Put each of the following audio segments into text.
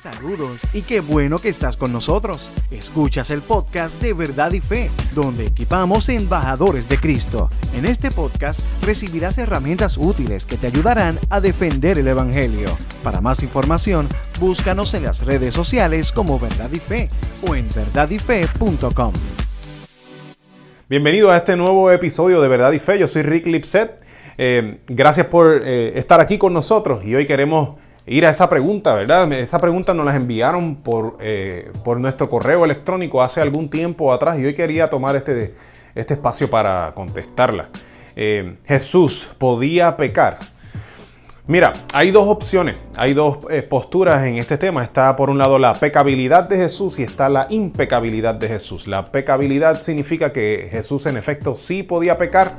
Saludos y qué bueno que estás con nosotros. Escuchas el podcast de Verdad y Fe, donde equipamos embajadores de Cristo. En este podcast recibirás herramientas útiles que te ayudarán a defender el Evangelio. Para más información, búscanos en las redes sociales como Verdad y Fe o en verdadyfe.com. Bienvenido a este nuevo episodio de Verdad y Fe. Yo soy Rick Lipset. Eh, gracias por eh, estar aquí con nosotros y hoy queremos ir a esa pregunta, ¿verdad? Esa pregunta nos la enviaron por, eh, por nuestro correo electrónico hace algún tiempo atrás y hoy quería tomar este, este espacio para contestarla. Eh, Jesús podía pecar. Mira, hay dos opciones, hay dos eh, posturas en este tema. Está por un lado la pecabilidad de Jesús y está la impecabilidad de Jesús. La pecabilidad significa que Jesús en efecto sí podía pecar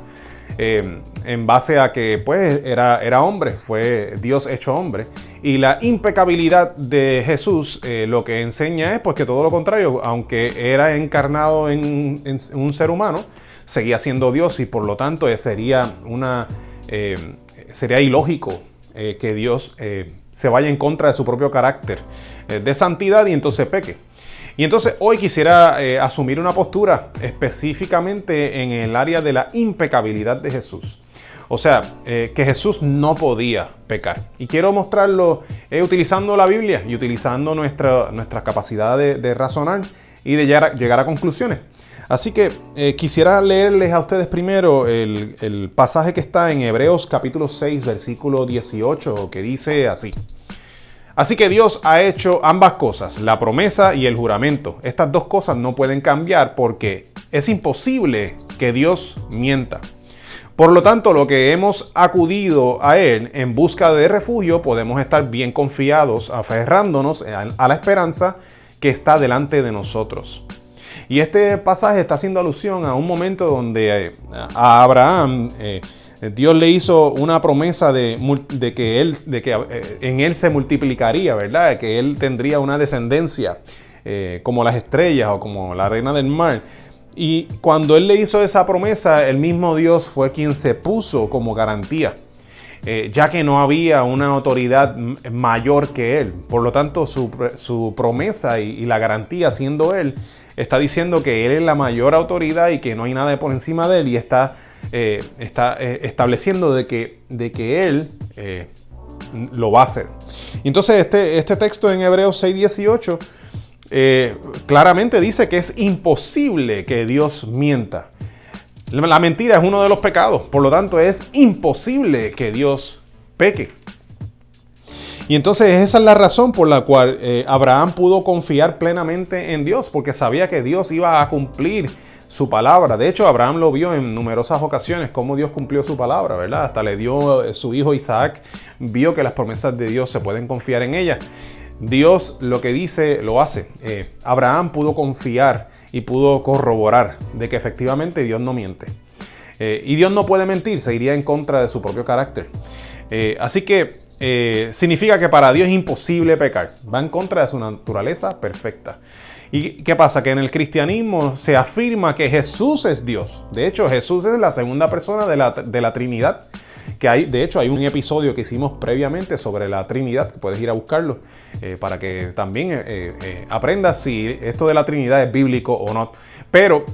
eh, en base a que pues era, era hombre, fue Dios hecho hombre. Y la impecabilidad de Jesús eh, lo que enseña es pues que todo lo contrario, aunque era encarnado en, un ser humano, seguía siendo Dios y por lo tanto eh, sería, una, sería ilógico que Dios se vaya en contra de su propio carácter de santidad y entonces peque. Y entonces hoy quisiera eh, asumir una postura específicamente en el área de la impecabilidad de Jesús. O sea, eh, que Jesús no podía pecar. Y quiero mostrarlo eh, utilizando la Biblia y utilizando nuestra, nuestra capacidad de, razonar y de llegar a, conclusiones. Así que quisiera leerles a ustedes primero el, el pasaje que está en Hebreos capítulo 6, versículo 18, que dice así. Así que Dios ha hecho ambas cosas, la promesa y el juramento. Estas dos cosas no pueden cambiar porque es imposible que Dios mienta. Por lo tanto, lo que hemos acudido a Él en busca de refugio, podemos estar bien confiados, aferrándonos a la esperanza que está delante de nosotros. Y este pasaje está haciendo alusión a un momento donde eh, a Abraham eh, Dios le hizo una promesa de, que, él, de que eh, en él se multiplicaría, ¿verdad? Que él tendría una descendencia eh, como las estrellas o como la reina del mar. Y cuando él le hizo esa promesa, el mismo Dios fue quien se puso como garantía. Eh, ya que no había una autoridad mayor que él. Por lo tanto, su, promesa y, y, la garantía siendo él, está diciendo que él es la mayor autoridad y que no hay nada por encima de él y está eh, está eh, estableciendo de que, de que Él eh, lo va a hacer. Entonces este, este texto en Hebreos 6:18 claramente dice que es imposible que Dios mienta. La mentira es uno de los pecados, por lo tanto es imposible que Dios peque. Y entonces esa es la razón por la cual Abraham pudo confiar plenamente en Dios, porque sabía que Dios iba a cumplir su palabra. De hecho, Abraham lo vio en numerosas ocasiones, cómo Dios cumplió su palabra, ¿verdad? Hasta le dio eh, su hijo Isaac, vio que las promesas de Dios se pueden confiar en ellas. Dios lo que dice lo hace. Eh, Abraham pudo confiar y pudo corroborar de que efectivamente Dios no miente. Eh, y Dios no puede mentir, se iría en contra de su propio carácter. así que significa que para Dios es imposible pecar. Va en contra de su naturaleza perfecta. ¿Y qué pasa? Que en el cristianismo se afirma que Jesús es Dios. De hecho, Jesús es la segunda persona de la, Trinidad. Que hay, de hecho, hay un episodio que hicimos previamente sobre la Trinidad, puedes ir a buscarlo, eh, para que también eh, eh, aprendas si esto de la Trinidad es bíblico o no. Pero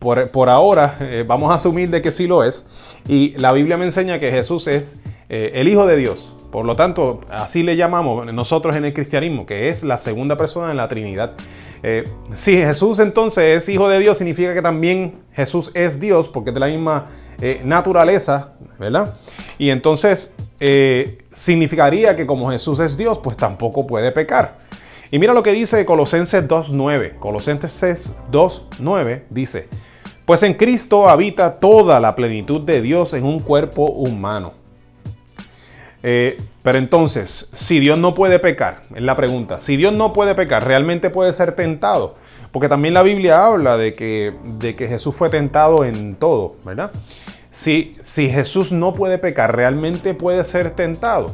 por, por, ahora vamos a asumir de que sí lo es. Y la Biblia me enseña que Jesús es el Hijo de Dios. Por lo tanto, así le llamamos nosotros en el cristianismo, que es la segunda persona de la Trinidad. Eh, si Jesús entonces es hijo de Dios, significa que también Jesús es Dios, porque es de la misma eh, naturaleza, ¿verdad? Y entonces eh, significaría que como Jesús es Dios, pues tampoco puede pecar. Y mira lo que dice Colosenses 2.9. Colosenses 2.9 dice, pues en Cristo habita toda la plenitud de Dios en un cuerpo humano eh, pero entonces, si Dios no puede pecar, es la pregunta, si Dios no puede pecar, ¿realmente puede ser tentado? Porque también la Biblia habla de que, de que Jesús fue tentado en todo, ¿verdad? Si, si Jesús no puede pecar, ¿realmente puede ser tentado?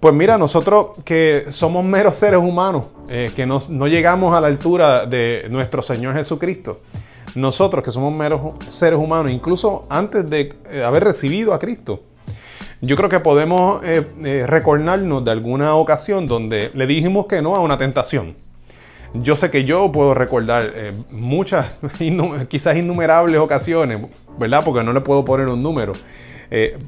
Pues mira, nosotros que somos meros seres humanos, eh, que no llegamos a la altura de nuestro Señor Jesucristo, nosotros que somos meros seres humanos, incluso antes de eh, haber recibido a Cristo, yo creo que podemos eh, eh, recordarnos de alguna ocasión donde le dijimos que no a una tentación. Yo sé que yo puedo recordar eh, muchas, quizás innumerables ocasiones, ¿verdad? Porque no le puedo poner un número.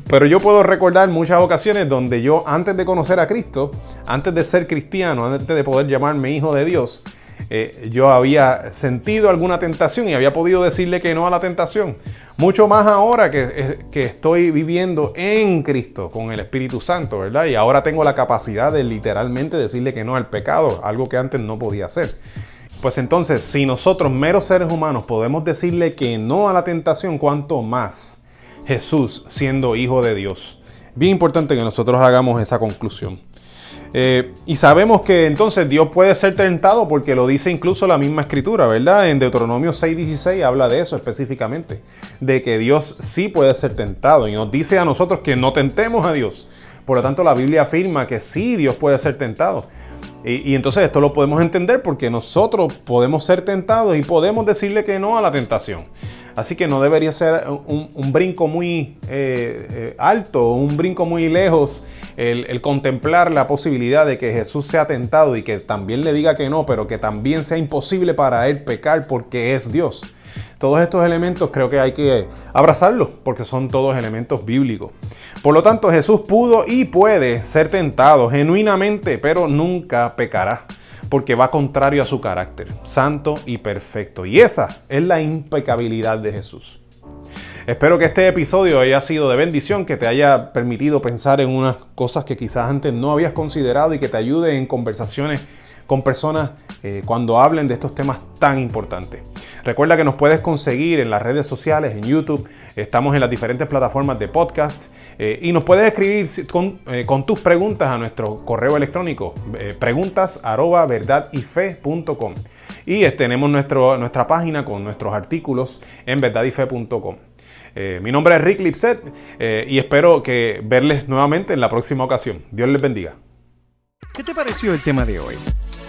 pero yo puedo recordar muchas ocasiones donde yo, antes de conocer a Cristo, antes de ser cristiano, antes de poder llamarme hijo de Dios, eh, yo había sentido alguna tentación y había podido decirle que no a la tentación. Mucho más ahora que, que, estoy viviendo en Cristo con el Espíritu Santo, ¿verdad? Y ahora tengo la capacidad de literalmente decirle que no al pecado, algo que antes no podía hacer. Pues entonces, si nosotros, meros seres humanos, podemos decirle que no a la tentación, ¿cuánto más Jesús siendo hijo de Dios? Bien importante que nosotros hagamos esa conclusión. Eh, y sabemos que entonces Dios puede ser tentado porque lo dice incluso la misma escritura, ¿verdad? En Deuteronomio 6:16 habla de eso específicamente, de que Dios sí puede ser tentado y nos dice a nosotros que no tentemos a Dios. Por lo tanto, la Biblia afirma que sí Dios puede ser tentado. Y, y, entonces esto lo podemos entender porque nosotros podemos ser tentados y podemos decirle que no a la tentación. Así que no debería ser un, brinco muy eh, eh, alto, un brinco muy lejos el, contemplar la posibilidad de que Jesús sea tentado y que también le diga que no, pero que también sea imposible para él pecar porque es Dios. Todos estos elementos creo que hay que abrazarlos porque son todos elementos bíblicos. Por lo tanto, Jesús pudo y puede ser tentado genuinamente, pero nunca pecará porque va contrario a su carácter, santo y perfecto. Y esa es la impecabilidad de Jesús. Espero que este episodio haya sido de bendición, que te haya permitido pensar en unas cosas que quizás antes no habías considerado y que te ayude en conversaciones con personas eh, cuando hablen de estos temas tan importantes. Recuerda que nos puedes conseguir en las redes sociales, en YouTube, estamos en las diferentes plataformas de podcast eh, y nos puedes escribir eh, con, tus preguntas a nuestro correo electrónico preguntas y tenemos nuestro, nuestra página con nuestros artículos en verdadife.com. mi nombre es Rick Lipset y espero que verles nuevamente en la próxima ocasión. Dios les bendiga. ¿Qué te pareció el tema de hoy?